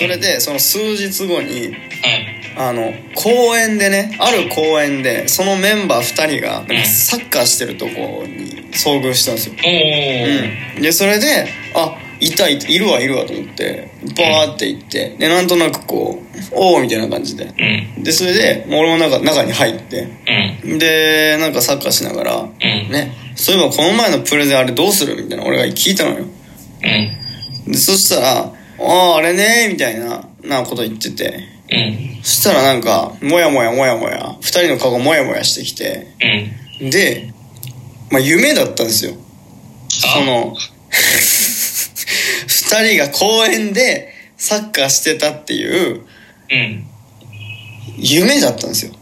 それでその数日後にはい。あの公園でねある公園でそのメンバー2人がサッカーしてるとこに遭遇したんですよ。うん、でそれであいたいたいるわいるわと思ってバーって行ってでなんとなくこうおおみたいな感じでうん。でそれでもう俺も中中に入ってうん。でなんかサッカーしながらうん。ねそういえばこの前のプレゼンあれどうするみたいな俺が聞いたのようん。でそしたら「あああれね」みたいななこと言っててうん。そしたらなんかもやもやもやもや二人の顔がもやもやしてきてうん。でまあ夢だったんですよその二人が公園でサッカーしてたっていううん。夢だったんですよ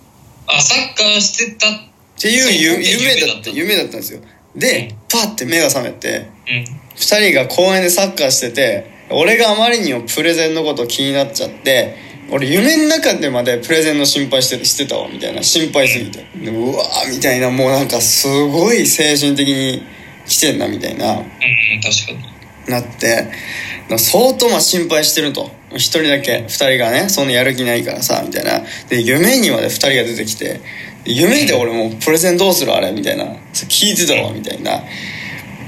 あ、サッカーしてた。っていうゆそう夢だった夢だった夢だったんですよでパッて目が覚めてうん。二人が公園でサッカーしてて俺があまりにもプレゼンのこと気になっちゃって俺夢の中でまでプレゼンの心配してしてたわみたいな。心配すぎて。でうわーみたいなもうなんかすごい精神的に来てんなみたいな。うん。確かに。なって。相当まあ心配してると。一人だけ二人がねそんなやる気ないからさみたいな。で夢にまで二人が出てきて。夢で俺もプレゼンどうするあれ？みたいな。聞いてたわみたいな。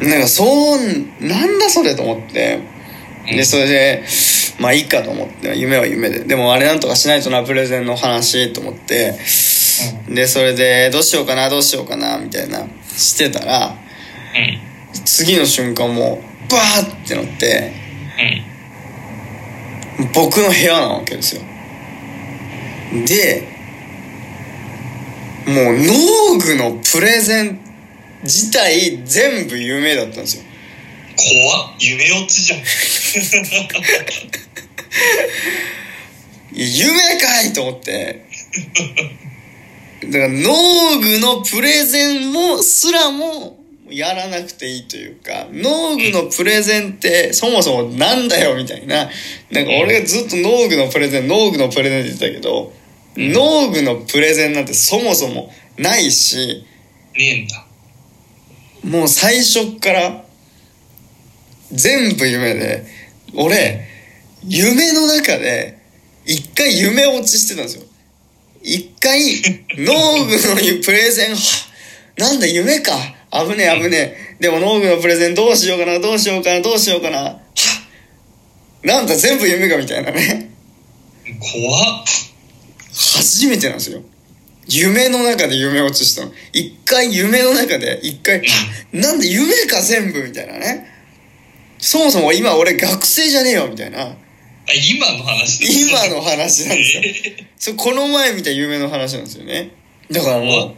なんかそうなんだそれと思ってでそれでまあいいかと思って夢は夢で。でもあれなんとかしないとなプレゼンの話と思って。でそれでどうしようかなどうしようかなみたいなしてたらうん。次の瞬間もうバーって乗ってうん。僕の部屋なわけですよ。でもう農具のプレゼン自体全部夢だったんですよ怖っ夢落ちじゃん。夢かいと思ってだから農具のプレゼンもすらもやらなくていいというか農具のプレゼンってそもそもなんだよみたいななんか俺がずっと農具のプレゼン農具のプレゼンって言ってたけど農具のプレゼンなんてそもそもないしねえんだ。もう最初っから全部夢で俺夢の中で一回夢落ちしてたんですよ。一回 農具のプレゼンはなんだ夢か。危ねえ危ねえ。でも農具のプレゼンどうしようかなどうしようかなどうしようかな。はなんだ全部夢かみたいなね。怖っ。初めてなんですよ。夢の中で夢落ちしたの。一回夢の中で一回なんで夢か全部みたいなねそもそも今俺学生じゃねえよみたいな。あ、今の話今の話なんですよ。そこの前見た夢の話なんですよね。だからも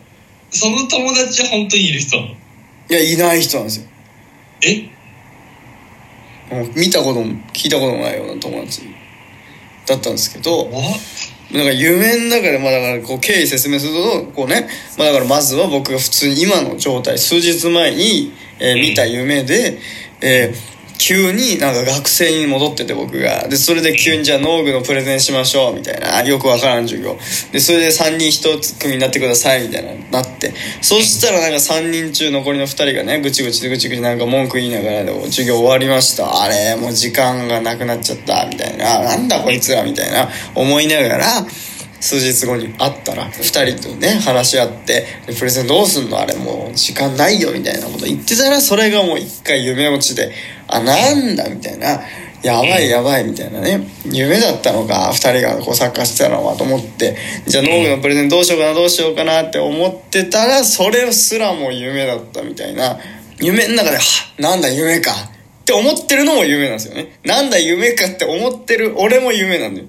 その友達は本当にいる人いやいない人なんですよ。え？もう見たことも聞いたこともないような友達。だったんですけど。なんか夢の中でまあだからこう経緯説明するとこうね。まあだからまずは僕が普通に今の状態数日前に、えー見た夢で、えー急になんか学生に戻ってて僕が。でそれで急にじゃあ農具のプレゼンしましょうみたいな。よくわからん授業。でそれで3人1組になってくださいみたいななって。そしたらなんか3人中残りの2人がねぐちぐちぐちぐちなんか文句言いながらでも授業終わりました。あれもう時間がなくなっちゃった。みたいな。なんだこいつらみたいな。思いながら数日後に会ったら2人とね話し合ってプレゼンどうすんのあれもう時間ないよみたいなこと言ってたらそれがもう一回夢落ちであなんだみたいな。やばいやばいみたいなね。夢だったのか2人がこうサッカーしてたのはと思ってじゃあ農具のプレゼンどうしようかなどうしようかなって思ってたらそれすらも夢だったみたいな。夢の中ではなんだ夢かって思ってるのも夢なんですよね。なんだ夢かって思ってる俺も夢なんだよ。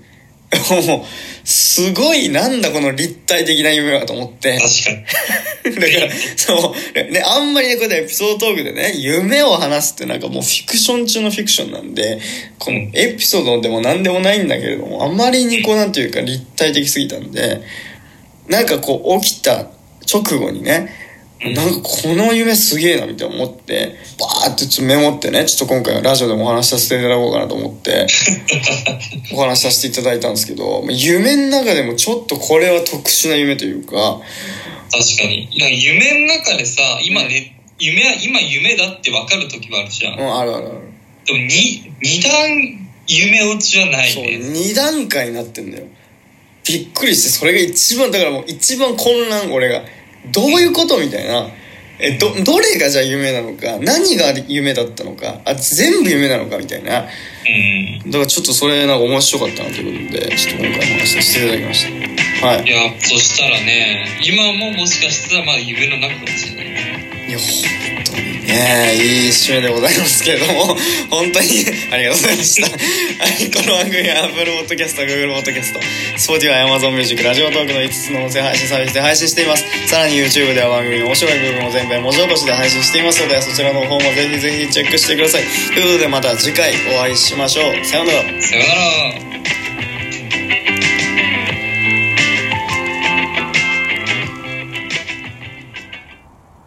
もうすごいなんだこの立体的な夢はと思って確かに。だからそうねあんまりねこうやってエピソードトークでね夢を話すってなんかもうフィクション中のフィクションなんでこのエピソードでも何でもないんだけれどもあまりにこうなんていうか立体的すぎたんでなんかこう起きた直後にねなんかこの夢すげえなみたいな思ってバーってちょっとメモってねちょっと今回はラジオでもお話しさせていただこうかなと思って お話しさせていただいたんですけど夢の中でもちょっとこれは特殊な夢というか確かに。か夢の中でさ、今ね、夢は、今夢だって分かる時はあるじゃん。うんあるあるあるでも、に、二段夢落ちはないそうね。2段階になってんだよびっくりしてそれが一番だからもう一番混乱俺がどういうことみたいなえどどれがじゃあ夢なのか何が夢だったのかあ全部夢なのかみたいなうん。だからちょっとそれなんか面白かったなということでちょっと今回お話しさせていただきましたはいいや、そしたらね、今ももしかしたらまあ夢の中かもしれない。いやいい締めでございますけれども本当にありがとうございました。はいこの番組は Apple Podcast Google Podcast Spotify Amazon Music ラジオトークの5つの音声配信サービスで配信しています。さらに YouTube では番組の面白い部分を全編文字起こしで配信していますのでそちらの方もぜひぜひチェックしてください。ということでまた次回お会いしましょう。さようなら。さようなら。